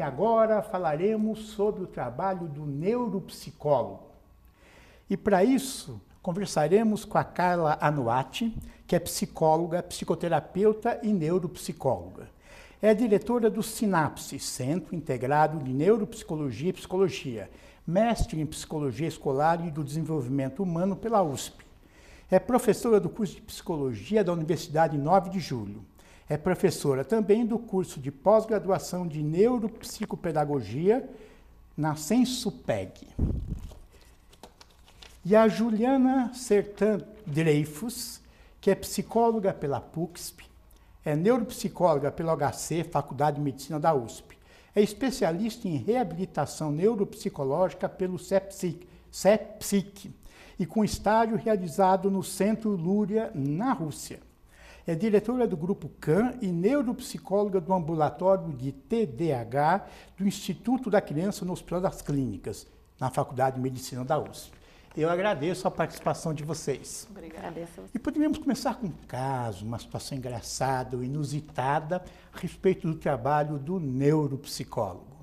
Agora falaremos sobre o trabalho do neuropsicólogo. E para isso, conversaremos com a Carla Anuati, que é psicóloga, psicoterapeuta e neuropsicóloga. É diretora do Sinapse, Centro Integrado de Neuropsicologia e Psicologia, mestre em Psicologia Escolar e do Desenvolvimento Humano pela USP. É professora do curso de Psicologia da Universidade 9 de Julho é professora também do curso de pós-graduação de Neuropsicopedagogia na Sensupeg. E a Juliana Sertan Dreyfus, que é psicóloga pela PUCSP, é neuropsicóloga pela HC, Faculdade de Medicina da USP. É especialista em reabilitação neuropsicológica pelo CEPSIC, CEPSIC e com estágio realizado no Centro Lúria, na Rússia. É diretora do Grupo CAN e neuropsicóloga do ambulatório de TDAH do Instituto da Criança no Hospital das Clínicas, na Faculdade de Medicina da USP. Eu agradeço a participação de vocês. Obrigada. E poderíamos começar com um caso, uma situação engraçada ou inusitada a respeito do trabalho do neuropsicólogo.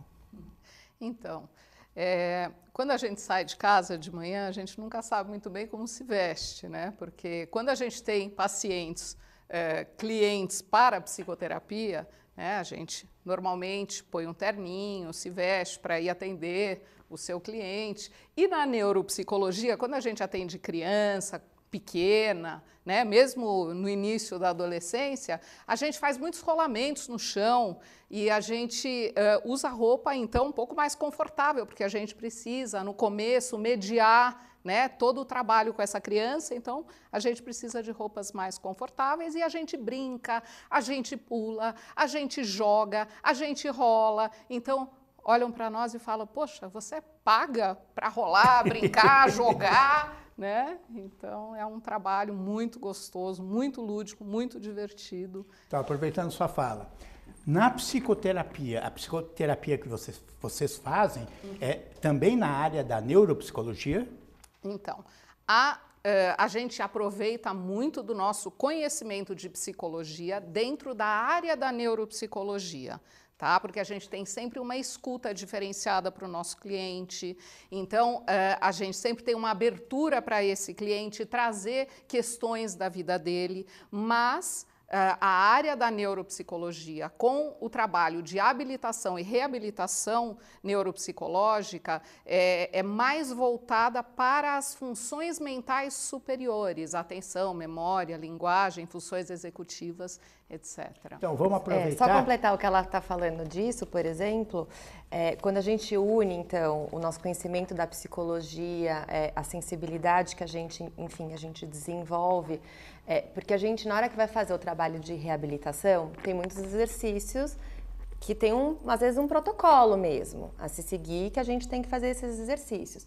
Então, é, quando a gente sai de casa de manhã, a gente nunca sabe muito bem como se veste, né? Porque quando a gente tem pacientes é, clientes para a psicoterapia, né, a gente normalmente põe um terninho, se veste para ir atender o seu cliente. E na neuropsicologia, quando a gente atende criança, pequena, né? mesmo no início da adolescência, a gente faz muitos rolamentos no chão e a gente uh, usa roupa então um pouco mais confortável, porque a gente precisa, no começo, mediar né, todo o trabalho com essa criança, então a gente precisa de roupas mais confortáveis e a gente brinca, a gente pula, a gente joga, a gente rola. Então, olham para nós e falam: Poxa, você paga para rolar, brincar, jogar né? Então é um trabalho muito gostoso, muito lúdico, muito divertido. Então, aproveitando sua fala, na psicoterapia, a psicoterapia que vocês, vocês fazem uhum. é também na área da neuropsicologia? Então, a, uh, a gente aproveita muito do nosso conhecimento de psicologia dentro da área da neuropsicologia tá? Porque a gente tem sempre uma escuta diferenciada para o nosso cliente. Então, uh, a gente sempre tem uma abertura para esse cliente trazer questões da vida dele, mas a área da neuropsicologia com o trabalho de habilitação e reabilitação neuropsicológica é, é, mais voltada para as funções mentais superiores, atenção, memória, linguagem, funções executivas etc. Então, vamos aproveitar. É, só completar o que ela está falando disso, por exemplo, é, quando a gente une, então, o nosso conhecimento da psicologia, é, a sensibilidade que a gente, enfim, a gente desenvolve, é, porque a gente, na hora que vai fazer o trabalho de reabilitação, tem muitos exercícios que tem, um, às vezes, um protocolo mesmo a se seguir, que a gente tem que fazer esses exercícios.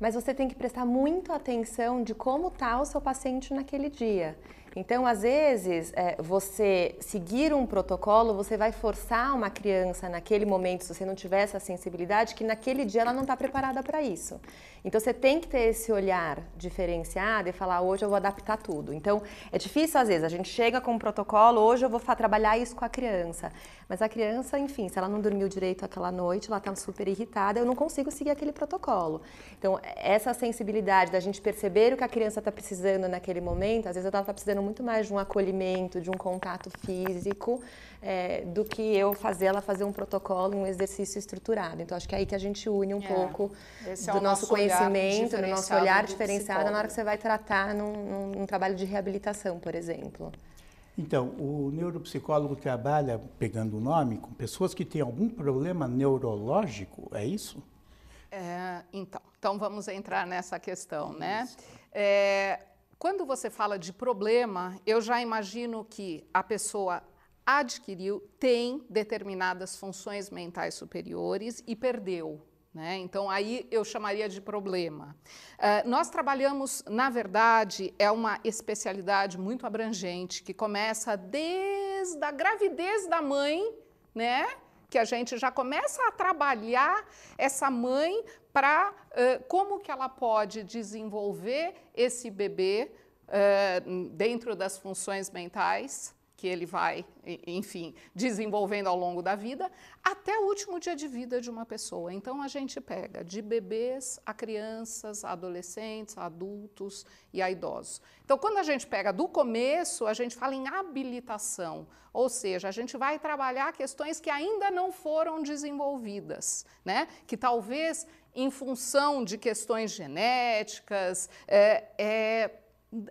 Mas você tem que prestar muito atenção de como está o seu paciente naquele dia. Então, às vezes, é, você seguir um protocolo, você vai forçar uma criança naquele momento, se você não tiver essa sensibilidade, que naquele dia ela não está preparada para isso. Então, você tem que ter esse olhar diferenciado e falar: hoje eu vou adaptar tudo. Então, é difícil às vezes, a gente chega com um protocolo, hoje eu vou trabalhar isso com a criança. Mas a criança, enfim, se ela não dormiu direito aquela noite, ela está super irritada, eu não consigo seguir aquele protocolo. Então, essa sensibilidade da gente perceber o que a criança está precisando naquele momento, às vezes ela está precisando muito mais de um acolhimento, de um contato físico, é, do que eu fazer ela fazer um protocolo, um exercício estruturado. Então, acho que é aí que a gente une um é. pouco Esse do é nosso, nosso conhecimento, do nosso olhar diferenciado na hora que você vai tratar num, num, num trabalho de reabilitação, por exemplo. Então, o neuropsicólogo trabalha, pegando o nome, com pessoas que têm algum problema neurológico, é isso? É, então, então, vamos entrar nessa questão, né? É, quando você fala de problema, eu já imagino que a pessoa adquiriu, tem determinadas funções mentais superiores e perdeu. Né? Então, aí eu chamaria de problema. Uh, nós trabalhamos, na verdade, é uma especialidade muito abrangente, que começa desde a gravidez da mãe, né? que a gente já começa a trabalhar essa mãe para uh, como que ela pode desenvolver esse bebê uh, dentro das funções mentais que ele vai, enfim, desenvolvendo ao longo da vida, até o último dia de vida de uma pessoa. Então a gente pega de bebês a crianças, a adolescentes, a adultos e a idosos. Então quando a gente pega do começo, a gente fala em habilitação, ou seja, a gente vai trabalhar questões que ainda não foram desenvolvidas, né? Que talvez em função de questões genéticas, é, é,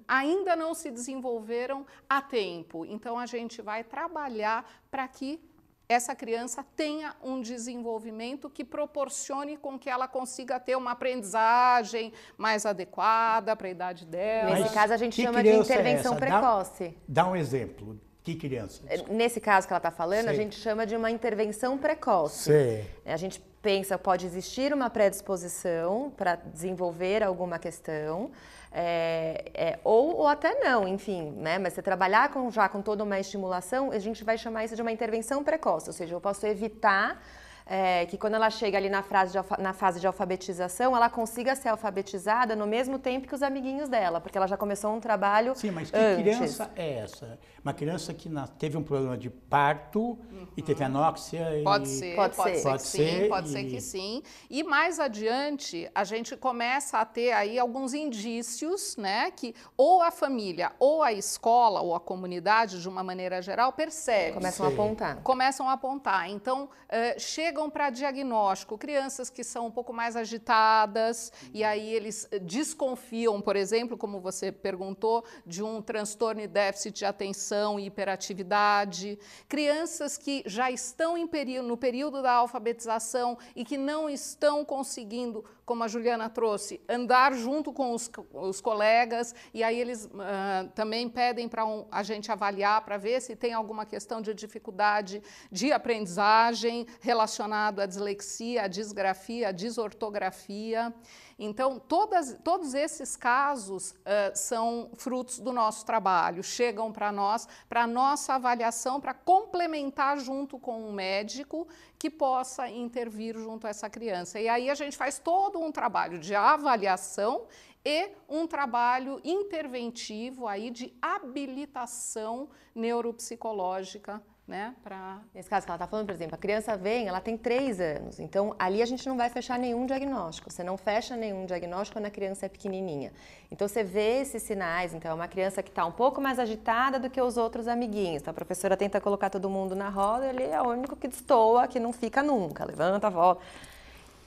ainda não se desenvolveram a tempo. Então, a gente vai trabalhar para que essa criança tenha um desenvolvimento que proporcione com que ela consiga ter uma aprendizagem mais adequada para a idade dela. Nesse caso, a gente chama de é intervenção é precoce. Dá, dá um exemplo. Que criança? Nesse caso que ela está falando, Sei. a gente chama de uma intervenção precoce. Sei. A gente pensa pode existir uma predisposição para desenvolver alguma questão, é, é, ou, ou até não, enfim, né? Mas você trabalhar com, já com toda uma estimulação, a gente vai chamar isso de uma intervenção precoce, ou seja, eu posso evitar é, que quando ela chega ali na, frase de, na fase de alfabetização, ela consiga ser alfabetizada no mesmo tempo que os amiguinhos dela, porque ela já começou um trabalho. Sim, mas que antes. criança é essa? Uma criança que na, teve um problema de parto uhum. e teve anóxia? E... Pode ser, pode, pode ser, pode que ser, sim, pode e... ser que sim. E mais adiante, a gente começa a ter aí alguns indícios, né, que ou a família, ou a escola, ou a comunidade, de uma maneira geral, percebe. Começam sim. a apontar. Começam a apontar. Então, uh, chegam para diagnóstico crianças que são um pouco mais agitadas, uhum. e aí eles desconfiam, por exemplo, como você perguntou, de um transtorno e déficit de atenção e hiperatividade, crianças que já estão período, no período da alfabetização e que não estão conseguindo, como a Juliana trouxe, andar junto com os, os colegas, e aí eles uh, também pedem para um, a gente avaliar para ver se tem alguma questão de dificuldade de aprendizagem relacionado à dislexia, à disgrafia, à desortografia. Então, todas, todos esses casos uh, são frutos do nosso trabalho, chegam para nós, para nossa avaliação, para complementar junto com um médico que possa intervir junto a essa criança. E aí a gente faz todo um trabalho de avaliação e um trabalho interventivo aí de habilitação neuropsicológica né? Pra... Nesse caso que ela está falando, por exemplo, a criança vem, ela tem três anos, então ali a gente não vai fechar nenhum diagnóstico. Você não fecha nenhum diagnóstico quando a criança é pequenininha. Então você vê esses sinais. Então é uma criança que está um pouco mais agitada do que os outros amiguinhos. Então a professora tenta colocar todo mundo na roda, ele é o único que destoa, que não fica nunca, levanta, volta.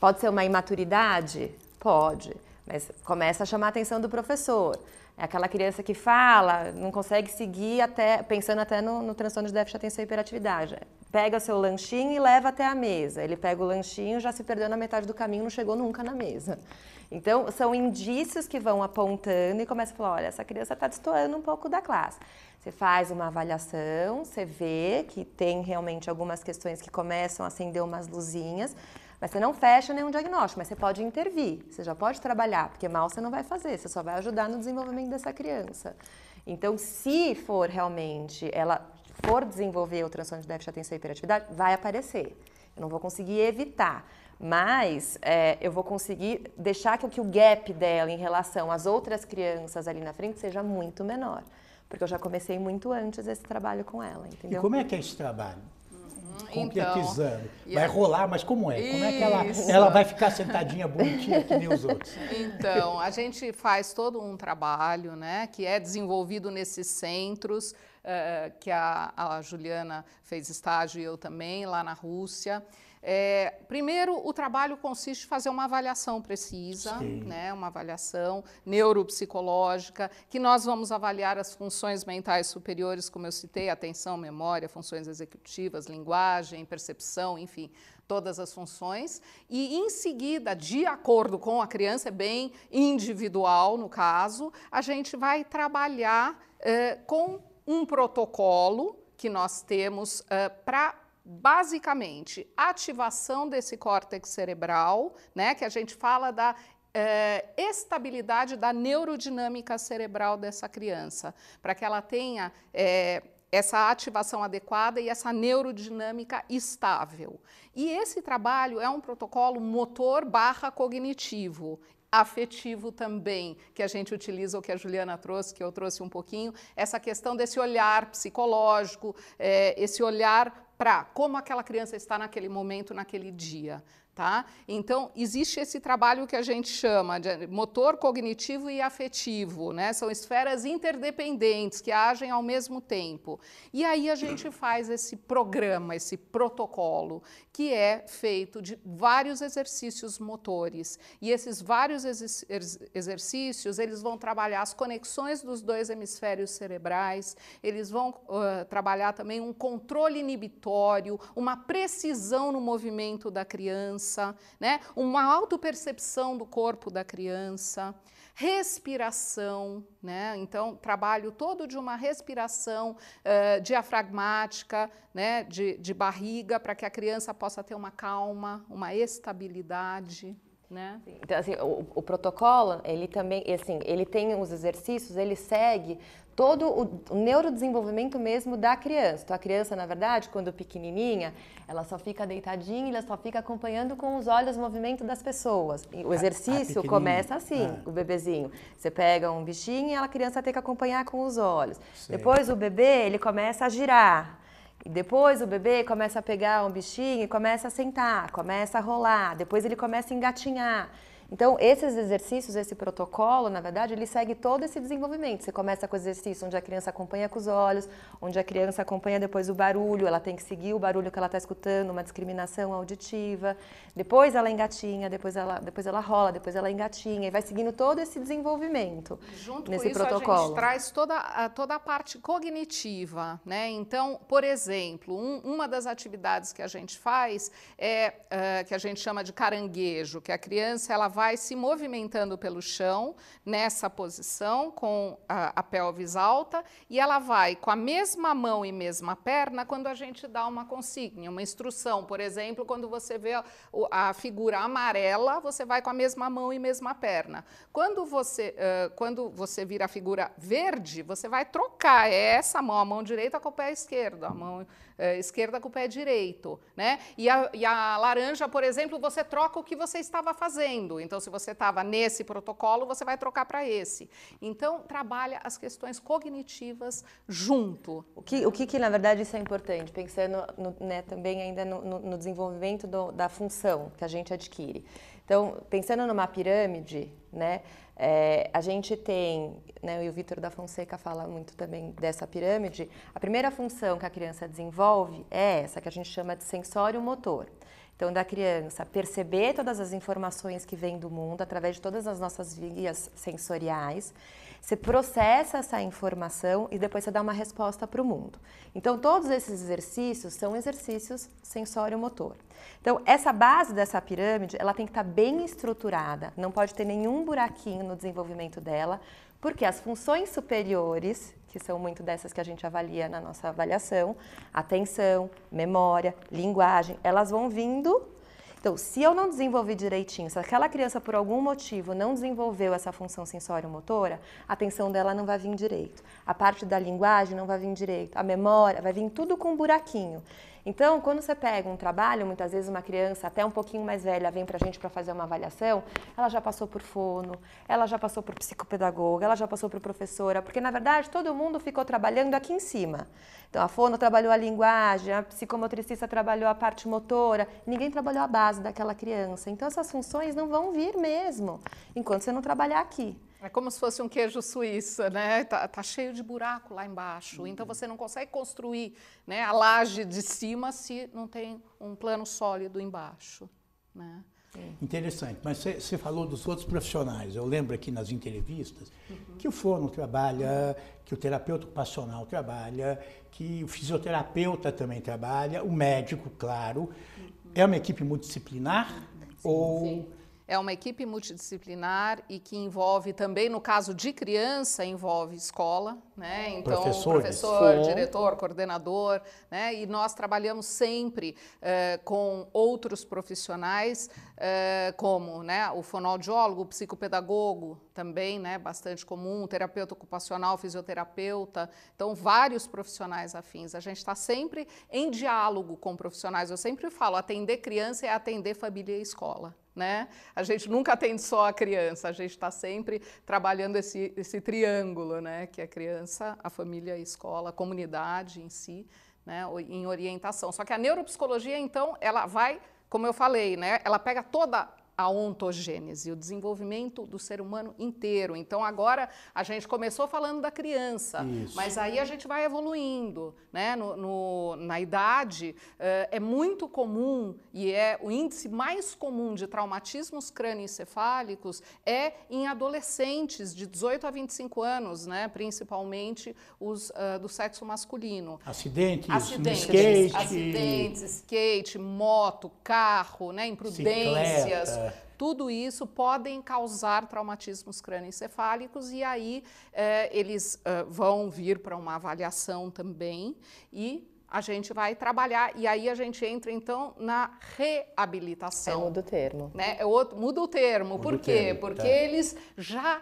Pode ser uma imaturidade? Pode, mas começa a chamar a atenção do professor. É aquela criança que fala, não consegue seguir até, pensando até no, no transtorno de déficit de atenção e hiperatividade. Pega seu lanchinho e leva até a mesa. Ele pega o lanchinho, já se perdeu na metade do caminho, não chegou nunca na mesa. Então, são indícios que vão apontando e começa a falar, olha, essa criança está destoando um pouco da classe. Você faz uma avaliação, você vê que tem realmente algumas questões que começam a acender umas luzinhas, mas você não fecha nenhum diagnóstico, mas você pode intervir, você já pode trabalhar, porque mal você não vai fazer, você só vai ajudar no desenvolvimento dessa criança. Então, se for realmente, ela for desenvolver o transtorno de déficit de atenção e hiperatividade, vai aparecer. Eu não vou conseguir evitar, mas é, eu vou conseguir deixar que, que o gap dela em relação às outras crianças ali na frente seja muito menor. Porque eu já comecei muito antes esse trabalho com ela, entendeu? E como é que é esse trabalho? concretizando. Então, vai rolar, mas como é? Como é que ela, ela vai ficar sentadinha bonitinha que nem os outros? Então, a gente faz todo um trabalho, né, que é desenvolvido nesses centros, uh, que a, a Juliana fez estágio e eu também, lá na Rússia. É, primeiro, o trabalho consiste em fazer uma avaliação precisa, né, uma avaliação neuropsicológica, que nós vamos avaliar as funções mentais superiores, como eu citei, atenção, memória, funções executivas, linguagem, percepção, enfim, todas as funções. E, em seguida, de acordo com a criança, é bem individual no caso, a gente vai trabalhar é, com um protocolo que nós temos é, para basicamente, ativação desse córtex cerebral, né, que a gente fala da é, estabilidade da neurodinâmica cerebral dessa criança, para que ela tenha é, essa ativação adequada e essa neurodinâmica estável. E esse trabalho é um protocolo motor barra cognitivo afetivo também, que a gente utiliza, o que a Juliana trouxe, que eu trouxe um pouquinho, essa questão desse olhar psicológico, é, esse olhar para como aquela criança está naquele momento, naquele dia. Tá? Então, existe esse trabalho que a gente chama de motor cognitivo e afetivo, né? São esferas interdependentes que agem ao mesmo tempo. E aí a gente faz esse programa, esse protocolo, que é feito de vários exercícios motores. E esses vários exercícios, eles vão trabalhar as conexões dos dois hemisférios cerebrais, eles vão uh, trabalhar também um controle inibitório, uma precisão no movimento da criança, né? uma autopercepção do corpo da criança respiração, né? Então, trabalho todo de uma respiração uh, diafragmática, né? De, de barriga, para que a criança possa ter uma calma, uma estabilidade. Né? Então, assim, o, o, protocolo, ele também, assim, ele tem os exercícios, ele segue todo o, o neurodesenvolvimento mesmo da criança. Então, a criança, na verdade, quando pequenininha, ela só fica deitadinha, ela só fica acompanhando com os olhos o movimento das pessoas. E o exercício a, a começa assim, ah. o bebezinho. Você pega um bichinho e a criança tem que acompanhar com os olhos. Sei. Depois, o bebê, ele começa a girar. E depois o bebê começa a pegar um bichinho e começa a sentar, começa a rolar, depois ele começa a engatinhar. Então, esses exercícios, esse protocolo, na verdade, ele segue todo esse desenvolvimento. Você começa com o exercício onde a criança acompanha com os olhos, onde a criança acompanha depois o barulho, ela tem que seguir o barulho que ela está escutando, uma discriminação auditiva. Depois ela engatinha, depois ela, depois ela rola, depois ela engatinha, e vai seguindo todo esse desenvolvimento Junto nesse com isso, protocolo. a gente traz toda a, toda a parte cognitiva. Né? Então, por exemplo, um, uma das atividades que a gente faz é uh, que a gente chama de caranguejo, que a criança ela vai se movimentando pelo chão nessa posição com a, a pelvis alta e ela vai com a mesma mão e mesma perna quando a gente dá uma consigna, uma instrução. Por exemplo, quando você vê a, a figura amarela, você vai com a mesma mão e mesma perna. Quando você, uh, quando você vira a figura verde, você vai trocar essa mão, a mão direita com o pé esquerdo, a mão uh, esquerda com o pé direito. Né? E, a, e a laranja, por exemplo, você troca o que você estava fazendo. Então, se você estava nesse protocolo, você vai trocar para esse. Então, trabalha as questões cognitivas junto. O que, o que, que na verdade, isso é importante? Pensando no, né, também ainda no, no, no desenvolvimento do, da função que a gente adquire. Então, pensando numa pirâmide, né, é, a gente tem, né, e o Vitor da Fonseca fala muito também dessa pirâmide, a primeira função que a criança desenvolve é essa, que a gente chama de sensório motor. Então, da criança perceber todas as informações que vêm do mundo através de todas as nossas vias sensoriais, você processa essa informação e depois você dá uma resposta para o mundo. Então, todos esses exercícios são exercícios sensório-motor. Então, essa base dessa pirâmide, ela tem que estar bem estruturada, não pode ter nenhum buraquinho no desenvolvimento dela, porque as funções superiores, que são muito dessas que a gente avalia na nossa avaliação, atenção, memória, linguagem, elas vão vindo. Então, se eu não desenvolver direitinho, se aquela criança por algum motivo não desenvolveu essa função sensório-motora, a atenção dela não vai vir direito. A parte da linguagem não vai vir direito. A memória vai vir tudo com um buraquinho. Então, quando você pega um trabalho, muitas vezes uma criança até um pouquinho mais velha vem para a gente para fazer uma avaliação, ela já passou por fono, ela já passou por psicopedagoga, ela já passou por professora, porque na verdade todo mundo ficou trabalhando aqui em cima. Então, a fono trabalhou a linguagem, a psicomotricista trabalhou a parte motora, ninguém trabalhou a base daquela criança. Então, essas funções não vão vir mesmo enquanto você não trabalhar aqui. É como se fosse um queijo suíça, né? Tá, tá, cheio de buraco lá embaixo. Uhum. Então você não consegue construir né, a laje de cima se não tem um plano sólido embaixo. Né? Interessante, mas você falou dos outros profissionais. Eu lembro aqui nas entrevistas uhum. que o fono trabalha, que o terapeuta ocupacional trabalha, que o fisioterapeuta também trabalha, o médico, claro. Uhum. É uma equipe multidisciplinar? Sim, ou sim. É uma equipe multidisciplinar e que envolve também, no caso de criança, envolve escola, né? Então, professor, diretor, coordenador, né? E nós trabalhamos sempre eh, com outros profissionais, eh, como né, o fonoaudiólogo, o psicopedagogo, também, né? Bastante comum, terapeuta ocupacional, fisioterapeuta. Então, vários profissionais afins. A gente está sempre em diálogo com profissionais. Eu sempre falo, atender criança é atender família e escola. Né? A gente nunca atende só a criança, a gente está sempre trabalhando esse, esse triângulo, né? Que é a criança, a família, a escola, a comunidade em si, né? Em orientação. Só que a neuropsicologia, então, ela vai, como eu falei, né? Ela pega toda a ontogênese, o desenvolvimento do ser humano inteiro. Então agora a gente começou falando da criança, Isso. mas aí a gente vai evoluindo, né? No, no, na idade uh, é muito comum e é o índice mais comum de traumatismos crânioencefálicos é em adolescentes de 18 a 25 anos, né? Principalmente os uh, do sexo masculino. Acidentes, acidentes, skate, acidentes, skate, moto, carro, né? Imprudências. Cicleta tudo isso podem causar traumatismos crânioencefálicos e aí eh, eles eh, vão vir para uma avaliação também e a gente vai trabalhar e aí a gente entra então na reabilitação. É, muda o termo. Né? É outro, muda o termo. Muda Por quê? Termo, Porque tá. eles já,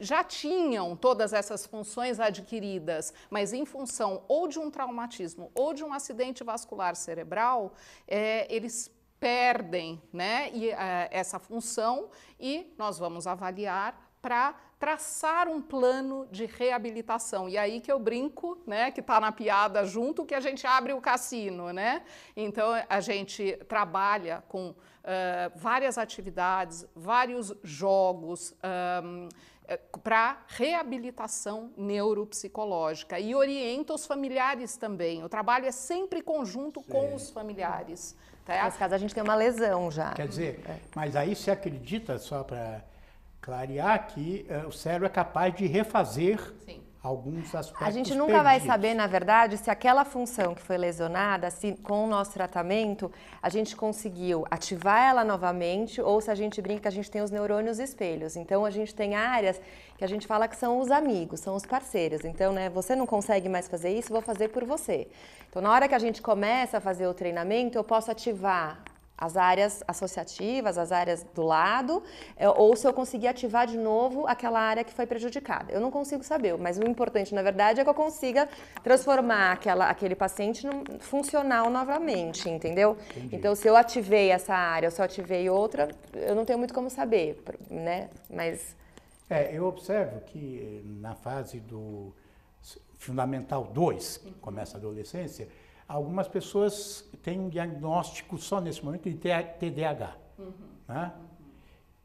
já tinham todas essas funções adquiridas, mas em função ou de um traumatismo ou de um acidente vascular cerebral, é, eles perdem né, e, uh, essa função e nós vamos avaliar para traçar um plano de reabilitação. E aí que eu brinco, né, que está na piada junto, que a gente abre o cassino, né? Então a gente trabalha com uh, várias atividades, vários jogos. Um, para reabilitação neuropsicológica e orienta os familiares também. O trabalho é sempre conjunto Sim. com os familiares. Tá? Nesse caso, a gente tem uma lesão já. Quer dizer, é. mas aí você acredita, só para clarear, que uh, o cérebro é capaz de refazer Sim. Alguns aspectos A gente nunca perdidos. vai saber, na verdade, se aquela função que foi lesionada, se com o nosso tratamento, a gente conseguiu ativar ela novamente ou se a gente brinca que a gente tem os neurônios espelhos. Então, a gente tem áreas que a gente fala que são os amigos, são os parceiros. Então, né, você não consegue mais fazer isso, vou fazer por você. Então, na hora que a gente começa a fazer o treinamento, eu posso ativar as áreas associativas, as áreas do lado, é, ou se eu conseguir ativar de novo aquela área que foi prejudicada. Eu não consigo saber, mas o importante, na verdade, é que eu consiga transformar aquela, aquele paciente num, funcional novamente, entendeu? Entendi. Então, se eu ativei essa área, ou se eu ativei outra, eu não tenho muito como saber, né? Mas... É, eu observo que na fase do fundamental 2, que começa a adolescência, algumas pessoas têm um diagnóstico só nesse momento de TDAH. Uhum. Né?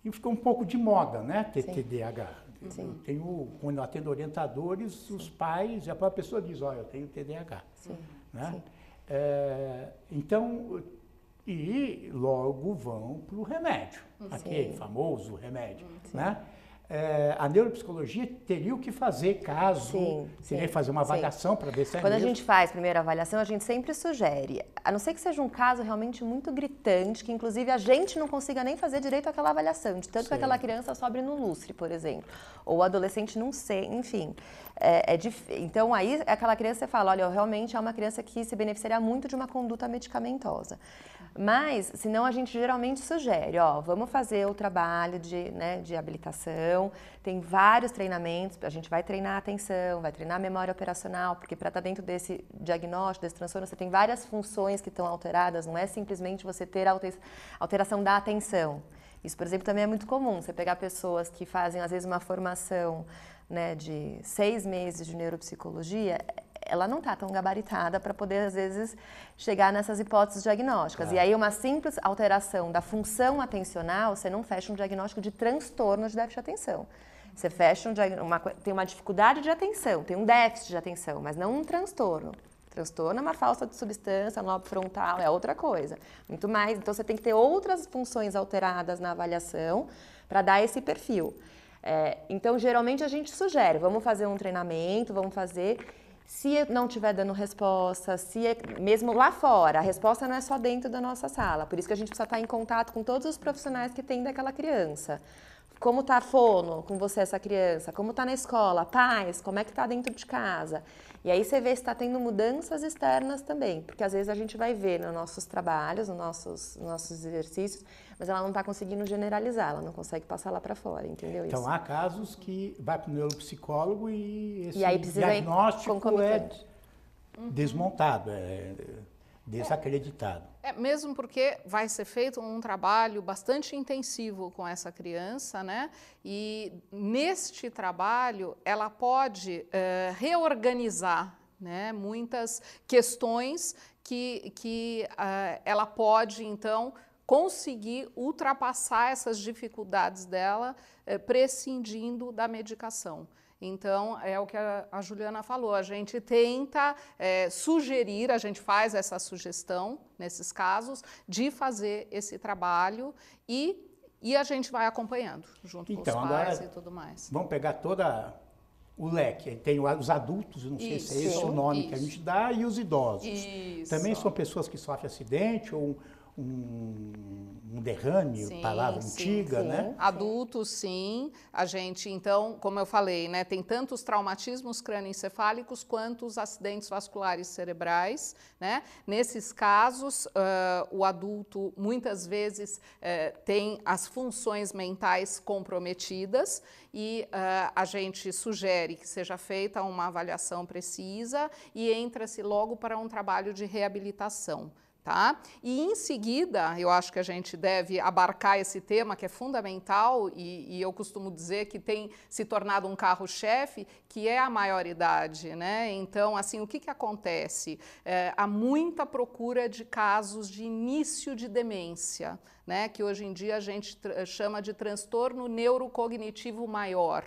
E ficou um pouco de moda, né? Ter Sim. TDAH. Sim. Tenho, quando eu atendo orientadores, Sim. os pais, a própria pessoa diz, olha, eu tenho TDAH. Sim. Né? É, então, e logo vão para o remédio, aquele famoso remédio. Né? É, a neuropsicologia teria o que fazer caso sim, teria que fazer uma avaliação para ver se é Quando mesmo. a gente faz a primeira avaliação, a gente sempre sugere, a não ser que seja um caso realmente muito gritante, que inclusive a gente não consiga nem fazer direito àquela avaliação, de tanto sim. que aquela criança sobe no lustre, por exemplo, ou o adolescente não sei, enfim. É, é dif... Então aí aquela criança você fala, olha, realmente é uma criança que se beneficiaria muito de uma conduta medicamentosa. Mas, senão a gente geralmente sugere, ó, vamos fazer o trabalho de, né, de habilitação, tem vários treinamentos, a gente vai treinar a atenção, vai treinar a memória operacional, porque para estar tá dentro desse diagnóstico, desse transtorno, você tem várias funções que estão alteradas, não é simplesmente você ter alteração da atenção. Isso, por exemplo, também é muito comum, você pegar pessoas que fazem, às vezes, uma formação né, de seis meses de neuropsicologia, ela não está tão gabaritada para poder, às vezes, chegar nessas hipóteses diagnósticas. E aí, uma simples alteração da função atencional, você não fecha um diagnóstico de transtorno de déficit de atenção. Você fecha um uma, tem uma dificuldade de atenção, tem um déficit de atenção, mas não um transtorno. Transtorno é uma falta de substância no lobo frontal, é outra coisa. Muito mais. Então, você tem que ter outras funções alteradas na avaliação para dar esse perfil. É, então, geralmente a gente sugere, vamos fazer um treinamento, vamos fazer. Se não estiver dando resposta, se é, mesmo lá fora, a resposta não é só dentro da nossa sala. Por isso que a gente precisa estar em contato com todos os profissionais que tem daquela criança. Como a fono com você, essa criança? Como está na escola? Pais, como é que está dentro de casa? E aí você vê se está tendo mudanças externas também, porque às vezes a gente vai ver nos nossos trabalhos, nos nossos, nos nossos exercícios, mas ela não está conseguindo generalizar, ela não consegue passar lá para fora, entendeu? Então isso? há casos que vai para o neuropsicólogo e esse e aí diagnóstico é desmontado, é desacreditado. É, mesmo porque vai ser feito um trabalho bastante intensivo com essa criança, né? E neste trabalho ela pode é, reorganizar né, muitas questões que, que uh, ela pode, então, conseguir ultrapassar essas dificuldades dela, eh, prescindindo da medicação. Então, é o que a, a Juliana falou, a gente tenta é, sugerir, a gente faz essa sugestão, nesses casos, de fazer esse trabalho e, e a gente vai acompanhando, junto então, com os pais agora, e tudo mais. Vamos pegar toda o leque. Tem os adultos, não sei isso, se é esse o nome isso. que a gente dá, e os idosos. Isso. Também são pessoas que sofrem acidente ou um, um derrame, sim, palavra sim, antiga, sim. né? Adultos, sim. A gente, então, como eu falei, né, tem tanto os traumatismos crânioencefálicos quanto os acidentes vasculares cerebrais, né? Nesses casos, uh, o adulto muitas vezes uh, tem as funções mentais comprometidas e uh, a gente sugere que seja feita uma avaliação precisa e entra-se logo para um trabalho de reabilitação. Tá? E em seguida, eu acho que a gente deve abarcar esse tema que é fundamental e, e eu costumo dizer que tem se tornado um carro-chefe, que é a maioridade. Né? Então, assim, o que, que acontece? É, há muita procura de casos de início de demência, né? que hoje em dia a gente chama de transtorno neurocognitivo maior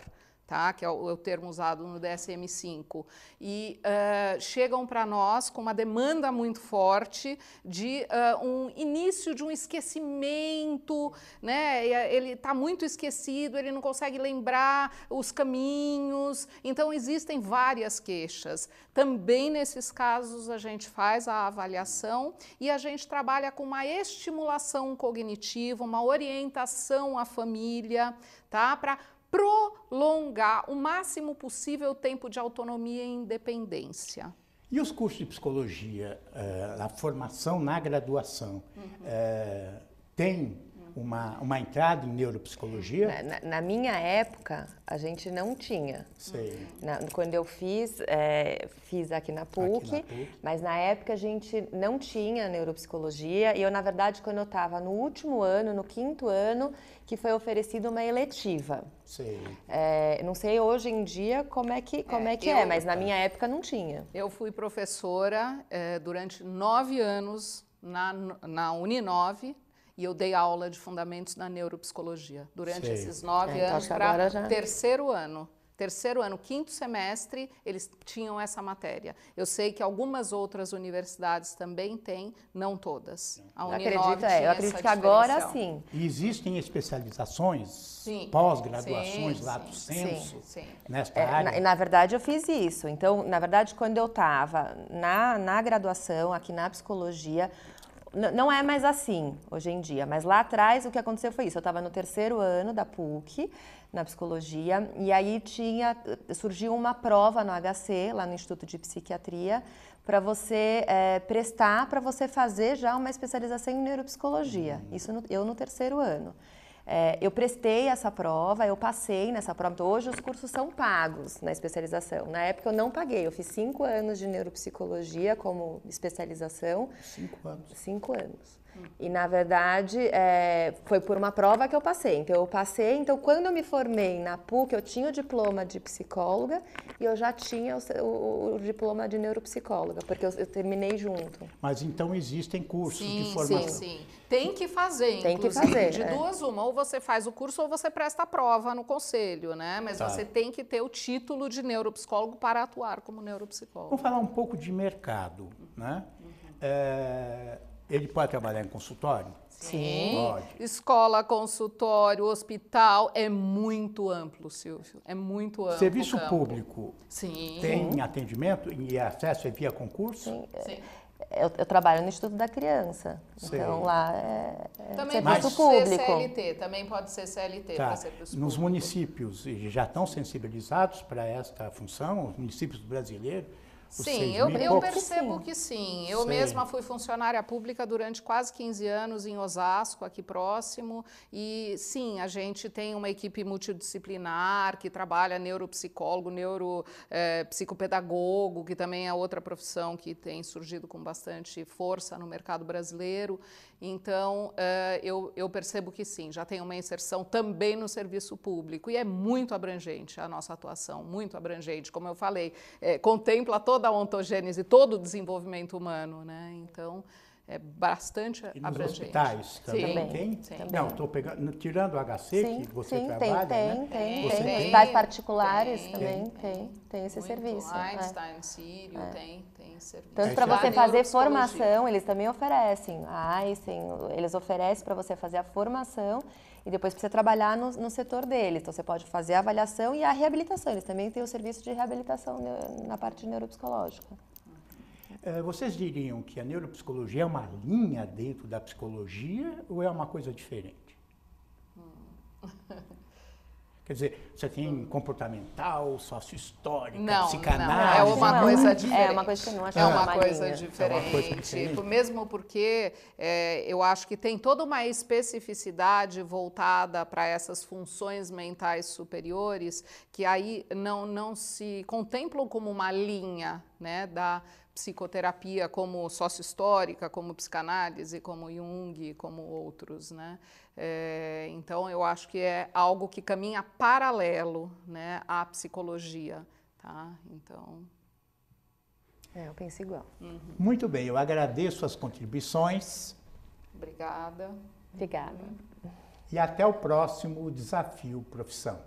tá? que é o, é o termo usado no DSM-5, e uh, chegam para nós com uma demanda muito forte de uh, um início de um esquecimento, né? ele está muito esquecido, ele não consegue lembrar os caminhos, então existem várias queixas. Também nesses casos a gente faz a avaliação e a gente trabalha com uma estimulação cognitiva, uma orientação à família, tá? Para prolongar o máximo possível o tempo de autonomia e independência. E os cursos de psicologia, uh, a formação na graduação, uhum. uh, tem uma, uma entrada em neuropsicologia? Na, na, minha época, a gente não tinha. Sei. Na, quando eu fiz, é, fiz aqui na, PUC, aqui na PUC, mas na época a gente não tinha neuropsicologia. E eu, na verdade, quando eu estava no último ano, no quinto ano, que foi oferecida uma eletiva. Sei. É, não sei hoje em dia como é que, como é, é que eu, é, mas na minha época não tinha. Eu fui professora é, durante nove anos na, na Uninove, e eu dei aula de fundamentos na neuropsicologia durante Sei. esses nove é, então anos para já... terceiro ano. Terceiro ano, quinto semestre, eles tinham essa matéria. Eu sei que algumas outras universidades também têm, não todas. A eu acredito, é, eu acredito que agora sim. E existem especializações, pós-graduações, lato senso, sim, sim. nesta é, área? Na, na, verdade, eu fiz isso. Então, na verdade, quando eu estava na, na graduação, aqui na psicologia, não é mais assim hoje em dia, mas lá atrás o que aconteceu foi isso. Eu estava no terceiro ano da PUC, na psicologia, e aí tinha surgiu uma prova no HC, lá no Instituto de Psiquiatria, para você é, prestar, para você fazer já uma especialização em neuropsicologia. Isso no, eu no terceiro ano. É, eu prestei essa prova, eu passei nessa prova. Então, hoje os cursos são pagos na especialização. Na época eu não paguei, eu fiz cinco anos de neuropsicologia como especialização. Cinco anos. Cinco anos. E, na verdade, é, foi por uma prova que eu passei. Então, eu passei. Então, quando eu me formei na PUC, eu tinha o diploma de psicóloga e eu já tinha o, o, o diploma de neuropsicóloga, porque eu, eu, terminei junto. Mas, então, existem cursos sim, de formação? Sim, sim. Tem que fazer, Tem que fazer. De é. duas, uma. Ou você faz o curso ou você presta a prova no conselho, né? Mas tá. você tem que ter o título de neuropsicólogo para atuar como neuropsicólogo. Vamos falar um pouco de mercado, né? Uhum. É ele pode trabalhar em consultório? Sim. Pode. Escola, consultório, hospital, é muito amplo, Silvio. É muito amplo. Serviço público Sim. tem atendimento e acesso via concurso? Sim. Sim. Eu, eu, trabalho no Instituto da Criança. Sei. Então lá é, é também serviço pode público. ser CLT, também pode ser CLT tá. para serviço Nos municípios já estão sensibilizados para esta função, os municípios brasileiros, Sim, eu, eu percebo que sim. Eu Sei. mesma fui funcionária pública durante quase 15 anos em Osasco, aqui próximo, e sim, a gente tem uma equipe multidisciplinar que trabalha neuropsicólogo, neuropsicopedagogo, eh, que também é outra profissão que tem surgido com bastante força no mercado brasileiro. Então, eh, eu, eu percebo que sim, já tem uma inserção também no serviço público e é muito abrangente a nossa atuação, muito abrangente. Como eu falei, é, contempla toda a ontogênese, todo o desenvolvimento humano, né? Então, é bastante e nos abrangente. hospitais também sim, tem? Sim. Não, estou pegando, tirando o HC sim, que você sim, trabalha, tem, né? Tem, tem, tem. Hospitais particulares tem, também tem, tem esse Muito. serviço. Einstein, é. Sírio, é. tem, tem serviço. Tanto para você fazer formação, eles também oferecem. A Einstein, eles oferecem para você fazer a formação e depois precisa trabalhar no, no, setor deles. Então, você pode fazer a avaliação e a reabilitação. Eles também têm o serviço de reabilitação na parte neuropsicológica. É, vocês diriam que a neuropsicologia é uma linha dentro da psicologia ou é uma coisa diferente? Quer dizer, você tem comportamental, sócio-histórica, não, psicanálise. Não, é uma coisa diferente. É uma coisa que não acho é uma, coisa diferente. É uma coisa diferente. Mesmo porque é, eu acho que tem toda uma especificidade voltada para essas funções mentais superiores que aí não, não se contemplam como uma linha né, da psicoterapia como sócio-histórica, como psicanálise, como Jung, como outros, né? É, então, eu acho que é algo que caminha paralelo né, à psicologia, tá? Então... É, eu penso igual. Uhum. Muito bem, eu agradeço as contribuições. Obrigada. Obrigada. E até o próximo Desafio Profissão.